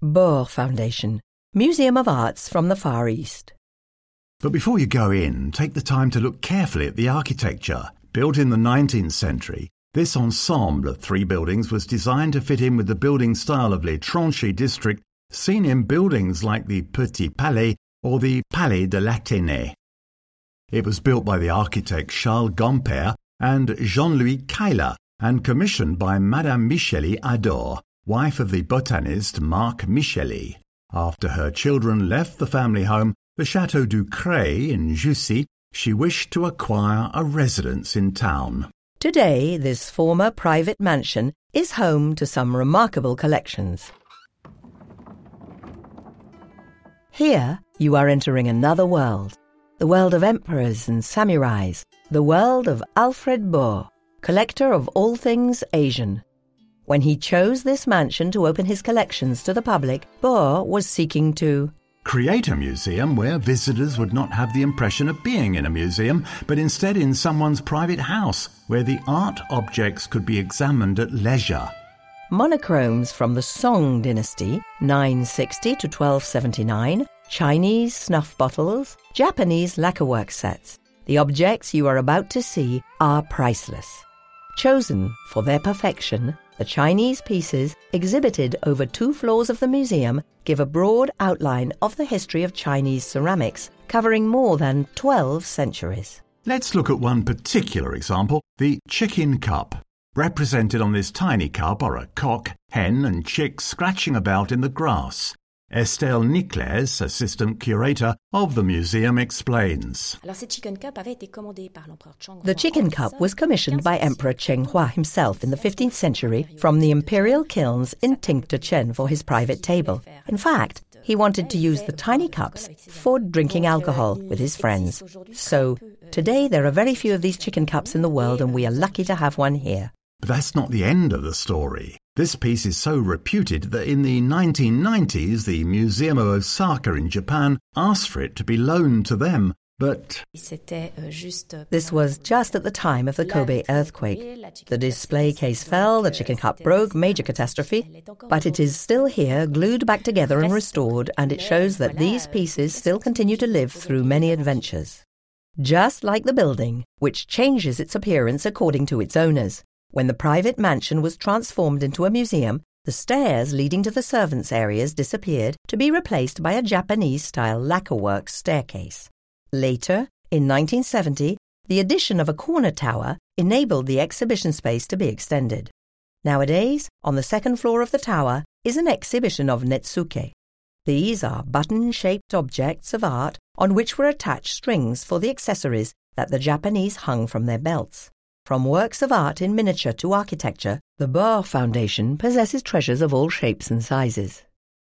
Baur Foundation, Museum of Arts from the Far East. But before you go in, take the time to look carefully at the architecture. Built in the 19th century, this ensemble of three buildings was designed to fit in with the building style of Les Tranchées district, seen in buildings like the Petit Palais or the Palais de l'Athénée. It was built by the architect Charles Gamper and Jean-Louis Cayla and commissioned by Madame Micheli Ador, wife of the botanist Marc Micheli. After her children left the family home, the Chateau du Crest in Jussy, she wished to acquire a residence in town. Today, this former private mansion is home to some remarkable collections. Here, you are entering another world, the world of emperors and samurais, the world of Alfred Baur, collector of all things Asian. When he chose this mansion to open his collections to the public, Baur was seeking to Create a museum where visitors would not have the impression of being in a museum, but instead in someone's private house, where the art objects could be examined at leisure. monochromes from the Song dynasty, 960 to 1279, Chinese snuff bottles, Japanese lacquerwork sets. The objects you are about to see are priceless. Chosen for their perfection, the Chinese pieces exhibited over two floors of the museum give a broad outline of the history of Chinese ceramics, covering more than 12 centuries. Let's look at one particular example the chicken cup. Represented on this tiny cup are a cock, hen, and chick scratching about in the grass. Estelle Niklès, assistant curator of the museum, explains. The chicken cup was commissioned by Emperor Cheng Hua himself in the 15th century from the imperial kilns in Jingdezhen for his private table. In fact, he wanted to use the tiny cups for drinking alcohol with his friends. So, today there are very few of these chicken cups in the world, and we are lucky to have one here. But that's not the end of the story. This piece is so reputed that in the 1990s, the Museum of Osaka in Japan asked for it to be loaned to them. But this was just at the time of the Kobe earthquake. The display case fell, the chicken cup broke, major catastrophe. But it is still here, glued back together and restored, and it shows that these pieces still continue to live through many adventures. Just like the building, which changes its appearance according to its owners. When the private mansion was transformed into a museum, the stairs leading to the servants' areas disappeared to be replaced by a Japanese style lacquerwork staircase. Later, in 1970, the addition of a corner tower enabled the exhibition space to be extended. Nowadays, on the second floor of the tower is an exhibition of netsuke. These are button shaped objects of art on which were attached strings for the accessories that the Japanese hung from their belts. From works of art in miniature to architecture, the Baur Foundation possesses treasures of all shapes and sizes.